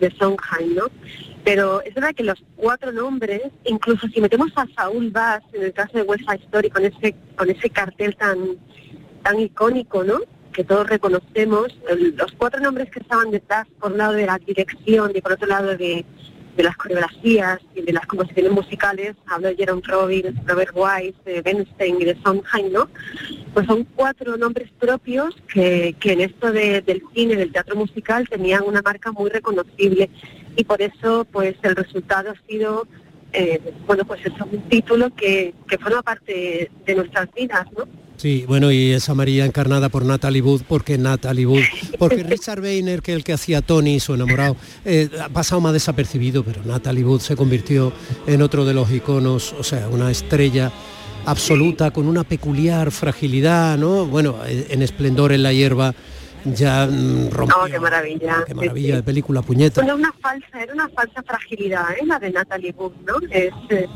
de Sondheim, ¿no? Pero es verdad que los cuatro nombres, incluso si metemos a Saúl Bass, en el caso de West Side Story, con ese, con ese cartel tan, tan icónico, ¿no? Que todos reconocemos, el- los cuatro nombres que estaban detrás, por un lado de la dirección y por otro lado de, de las coreografías y de las composiciones musicales, hablo de Jerome Robbins, Robert Wise, de Bernstein y de Sondheim, ¿no? Pues son cuatro nombres propios que, que en esto de- del cine, del teatro musical, tenían una marca muy reconocible y por eso pues el resultado ha sido, eh, bueno, pues eso, un título que, que forma parte de nuestras vidas, ¿no? Sí, bueno, y esa María encarnada por Natalie Wood, porque Natalie Wood, porque Richard Weiner, que el que hacía Tony, su enamorado, eh, ha pasado más desapercibido, pero Natalie Wood se convirtió en otro de los iconos, o sea, una estrella absoluta con una peculiar fragilidad, ¿no? Bueno, en Esplendor en la hierba ya mm, rompió. Oh, qué maravilla. Qué sí, maravilla de sí. película, puñeta. Bueno, una falsa, era una falsa fragilidad, ¿eh? la de Natalie Wood, ¿no? Es eh,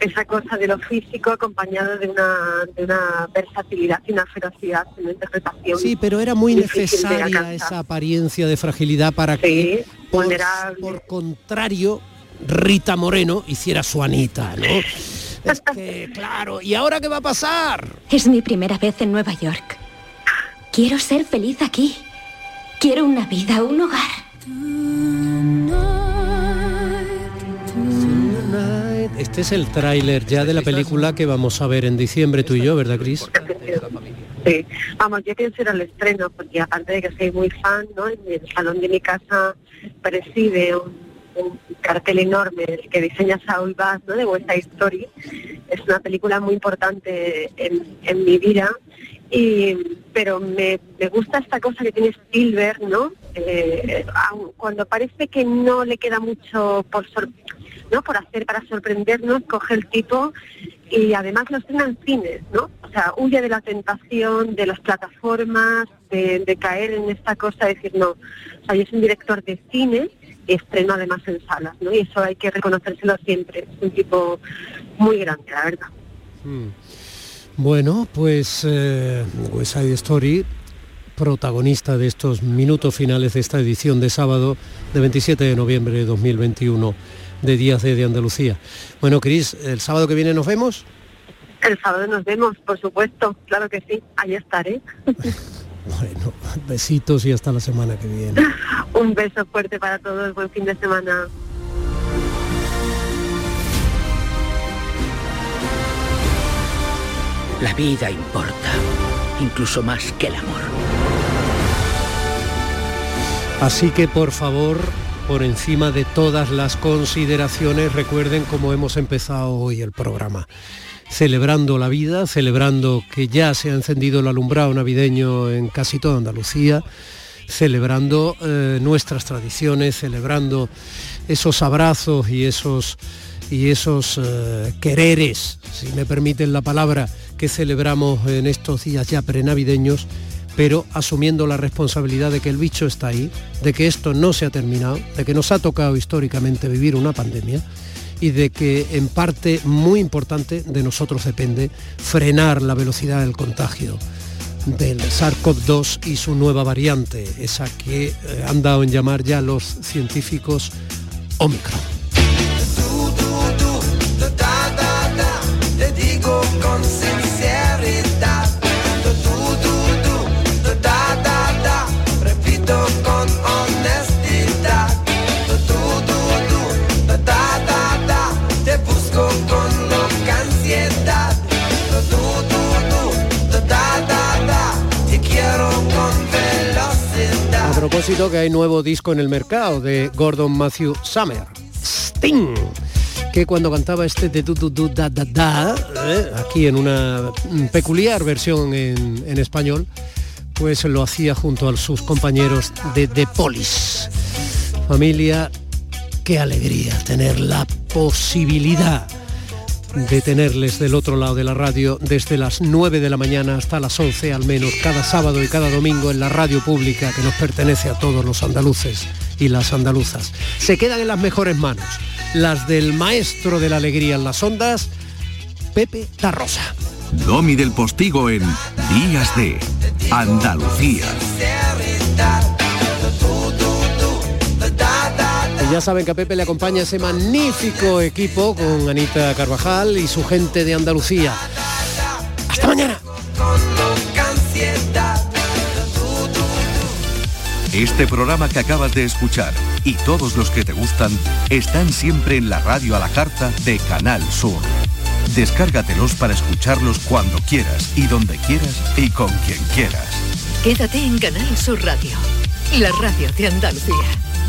esa cosa de lo físico acompañado de una, de una versatilidad y una ferocidad en la interpretación. Sí, pero era muy necesaria esa apariencia de fragilidad para que, por, por contrario, Rita Moreno hiciera su Anita, ¿no? Es que, claro, ¿y ahora qué va a pasar? Es mi primera vez en Nueva York. Quiero ser feliz aquí. Quiero una vida, un hogar. Este es el tráiler ya de la película que vamos a ver en diciembre tú y yo, ¿verdad, Cris? Sí, vamos, yo pienso ir al estreno porque aparte de que soy muy fan, ¿no? En el salón de mi casa preside un, un cartel enorme que diseña Saul Bass, ¿no? De West Side Story. Es una película muy importante en, en mi vida. Y, pero me, me gusta esta cosa que tiene Spielberg, ¿no? Eh, cuando parece que no le queda mucho por sor- ¿no? por hacer para sorprendernos, coge el tipo y además lo estrena en cines, ¿no? O sea, huye de la tentación, de las plataformas, de, de caer en esta cosa de decir, no, o sea, yo soy un director de cine y estreno además en salas, ¿no? Y eso hay que reconocérselo siempre, es un tipo muy grande, la verdad. Mm. Bueno, pues eh, West Side Story, protagonista de estos minutos finales de esta edición de sábado de 27 de noviembre de 2021 de Días de, de Andalucía. Bueno, Cris, el sábado que viene nos vemos. El sábado nos vemos, por supuesto, claro que sí, ahí estaré. Bueno, besitos y hasta la semana que viene. Un beso fuerte para todos, buen fin de semana. La vida importa, incluso más que el amor. Así que por favor, por encima de todas las consideraciones, recuerden cómo hemos empezado hoy el programa. Celebrando la vida, celebrando que ya se ha encendido el alumbrado navideño en casi toda Andalucía, celebrando eh, nuestras tradiciones, celebrando esos abrazos y esos y esos eh, quereres, si me permiten la palabra, que celebramos en estos días ya prenavideños, pero asumiendo la responsabilidad de que el bicho está ahí, de que esto no se ha terminado, de que nos ha tocado históricamente vivir una pandemia y de que en parte muy importante de nosotros depende frenar la velocidad del contagio. del SARS-CoV-2 y su nueva variante, esa que eh, han dado en llamar ya los científicos Omicron. Que hay nuevo disco en el mercado de Gordon Matthew Summer, Sting, que cuando cantaba este de tu, tu, tu, da, da, da, eh, aquí en una peculiar versión en, en español, pues lo hacía junto a sus compañeros de The Police. Familia, qué alegría tener la posibilidad de tenerles del otro lado de la radio desde las 9 de la mañana hasta las 11 al menos cada sábado y cada domingo en la radio pública que nos pertenece a todos los andaluces y las andaluzas. Se quedan en las mejores manos, las del maestro de la alegría en las ondas, Pepe da Rosa. Domi del Postigo en Días de Andalucía. Ya saben que a Pepe le acompaña ese magnífico equipo con Anita Carvajal y su gente de Andalucía. Hasta mañana. Este programa que acabas de escuchar y todos los que te gustan están siempre en la radio a la carta de Canal Sur. Descárgatelos para escucharlos cuando quieras y donde quieras y con quien quieras. Quédate en Canal Sur Radio, la radio de Andalucía.